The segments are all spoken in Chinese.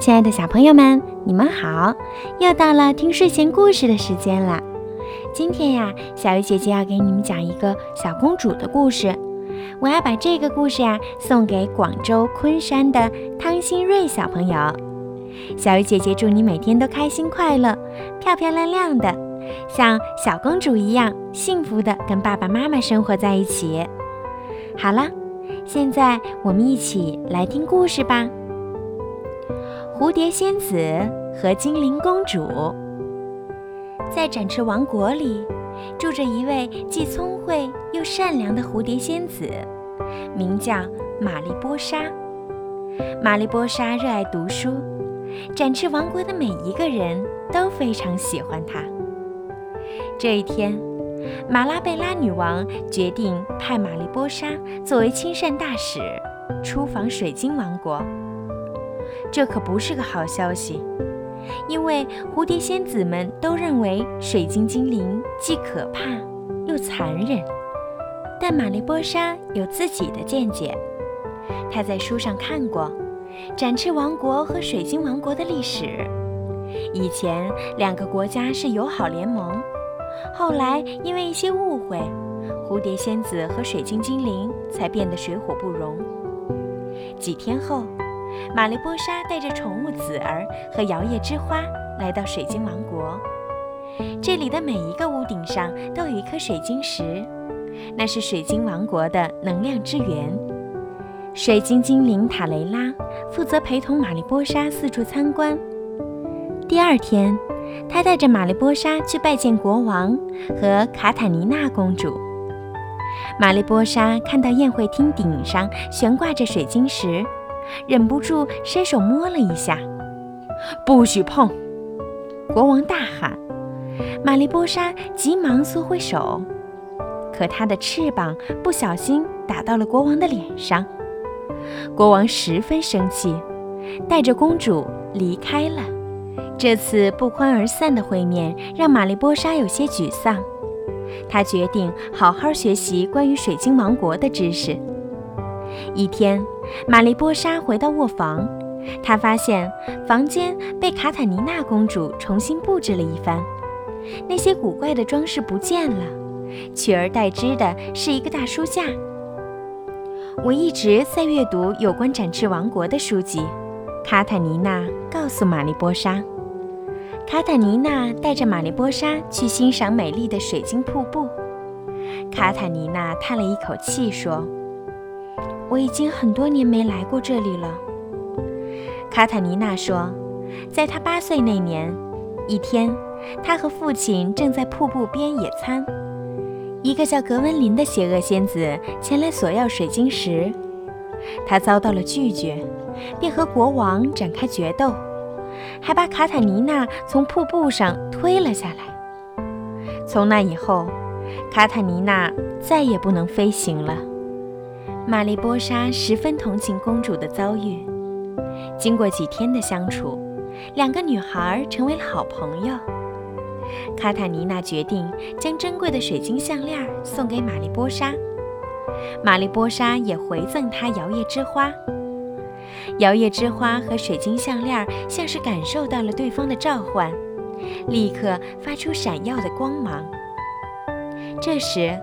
亲爱的小朋友们，你们好！又到了听睡前故事的时间了。今天呀，小鱼姐姐要给你们讲一个小公主的故事。我要把这个故事呀送给广州昆山的汤新瑞小朋友。小鱼姐姐祝你每天都开心快乐、漂漂亮亮的，像小公主一样幸福的跟爸爸妈妈生活在一起。好了，现在我们一起来听故事吧。蝴蝶仙子和精灵公主，在展翅王国里，住着一位既聪慧又善良的蝴蝶仙子，名叫玛丽波莎。玛丽波莎热爱读书，展翅王国的每一个人都非常喜欢她。这一天，马拉贝拉女王决定派玛丽波莎作为亲善大使，出访水晶王国。这可不是个好消息，因为蝴蝶仙子们都认为水晶精灵既可怕又残忍。但玛丽波莎有自己的见解，她在书上看过展翅王国和水晶王国的历史。以前两个国家是友好联盟，后来因为一些误会，蝴蝶仙子和水晶精灵才变得水火不容。几天后。玛丽波莎带着宠物子儿和摇曳之花来到水晶王国。这里的每一个屋顶上都有一颗水晶石，那是水晶王国的能量之源。水晶精灵塔雷拉负责陪同玛丽波莎四处参观。第二天，他带着玛丽波莎去拜见国王和卡塔尼娜公主。玛丽波莎看到宴会厅顶上悬挂着水晶石。忍不住伸手摸了一下，不许碰！国王大喊。玛丽波莎急忙缩回手，可她的翅膀不小心打到了国王的脸上。国王十分生气，带着公主离开了。这次不欢而散的会面让玛丽波莎有些沮丧，她决定好好学习关于水晶王国的知识。一天，玛丽波莎回到卧房，她发现房间被卡塔尼娜公主重新布置了一番，那些古怪的装饰不见了，取而代之的是一个大书架。我一直在阅读有关展翅王国的书籍，卡塔尼娜告诉玛丽波莎。卡塔尼娜带着玛丽波莎去欣赏美丽的水晶瀑布。卡塔尼娜叹了一口气说。我已经很多年没来过这里了，卡塔尼娜说，在她八岁那年，一天，她和父亲正在瀑布边野餐，一个叫格温林的邪恶仙子前来索要水晶石，她遭到了拒绝，便和国王展开决斗，还把卡塔尼娜从瀑布上推了下来。从那以后，卡塔尼娜再也不能飞行了。玛丽波莎十分同情公主的遭遇。经过几天的相处，两个女孩成为好朋友。卡塔尼娜决定将珍贵的水晶项链送给玛丽波莎，玛丽波莎也回赠她摇曳之花。摇曳之花和水晶项链像是感受到了对方的召唤，立刻发出闪耀的光芒。这时，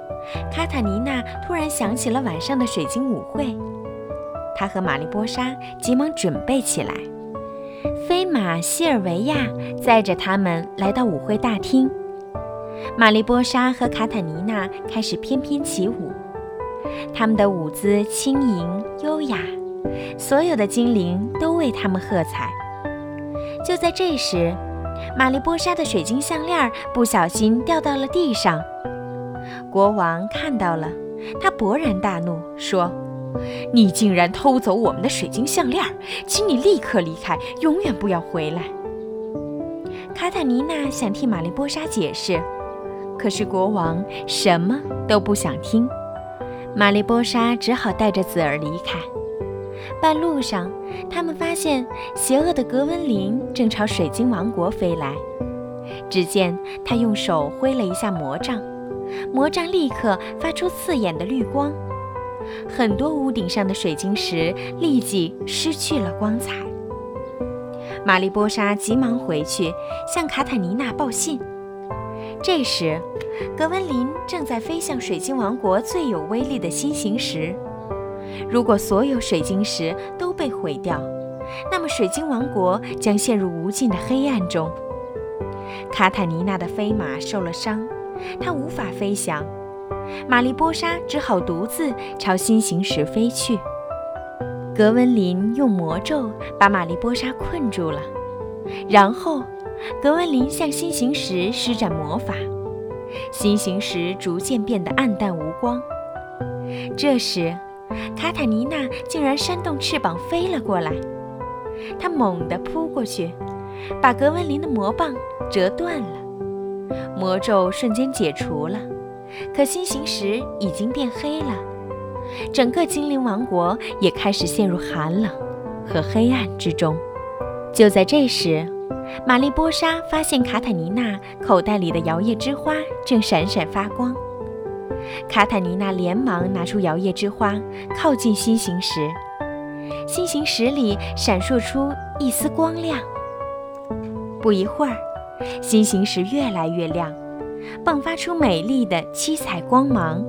卡塔尼娜突然想起了晚上的水晶舞会，她和玛丽波莎急忙准备起来。飞马西尔维亚载着他们来到舞会大厅，玛丽波莎和卡塔尼娜开始翩翩起舞，他们的舞姿轻盈优雅，所有的精灵都为他们喝彩。就在这时，玛丽波莎的水晶项链不小心掉到了地上。国王看到了，他勃然大怒，说：“你竟然偷走我们的水晶项链，请你立刻离开，永远不要回来。”卡塔尼娜想替玛丽波莎解释，可是国王什么都不想听。玛丽波莎只好带着子儿离开。半路上，他们发现邪恶的格温林正朝水晶王国飞来。只见他用手挥了一下魔杖。魔杖立刻发出刺眼的绿光，很多屋顶上的水晶石立即失去了光彩。玛丽波莎急忙回去向卡塔尼娜报信。这时，格温林正在飞向水晶王国最有威力的新形石。如果所有水晶石都被毁掉，那么水晶王国将陷入无尽的黑暗中。卡塔尼娜的飞马受了伤，它无法飞翔。玛丽波莎只好独自朝新形石飞去。格温林用魔咒把玛丽波莎困住了，然后格温林向新形石施展魔法，新形石逐渐变得暗淡无光。这时，卡塔尼娜竟然扇动翅膀飞了过来，她猛地扑过去，把格温林的魔棒折断了，魔咒瞬间解除了。可心形石已经变黑了，整个精灵王国也开始陷入寒冷和黑暗之中。就在这时，玛丽波莎发现卡塔尼娜口袋里的摇曳之花正闪闪发光。卡塔尼娜连忙拿出摇曳之花，靠近心形石。心形石里闪烁出一丝光亮。不一会儿，心形石越来越亮。迸发出美丽的七彩光芒，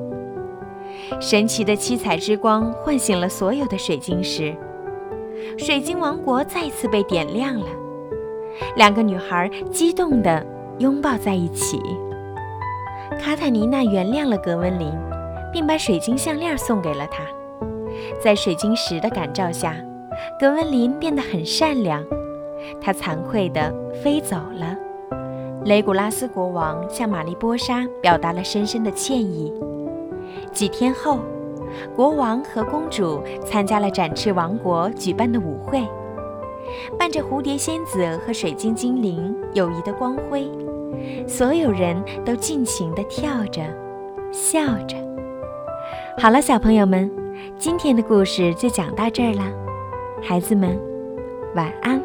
神奇的七彩之光唤醒了所有的水晶石，水晶王国再次被点亮了。两个女孩激动地拥抱在一起。卡塔尼娜原谅了格温林，并把水晶项链送给了她。在水晶石的感召下，格温林变得很善良，她惭愧地飞走了。雷古拉斯国王向玛丽波莎表达了深深的歉意。几天后，国王和公主参加了展翅王国举办的舞会，伴着蝴蝶仙子和水晶精灵友谊的光辉，所有人都尽情地跳着，笑着。好了，小朋友们，今天的故事就讲到这儿了，孩子们，晚安。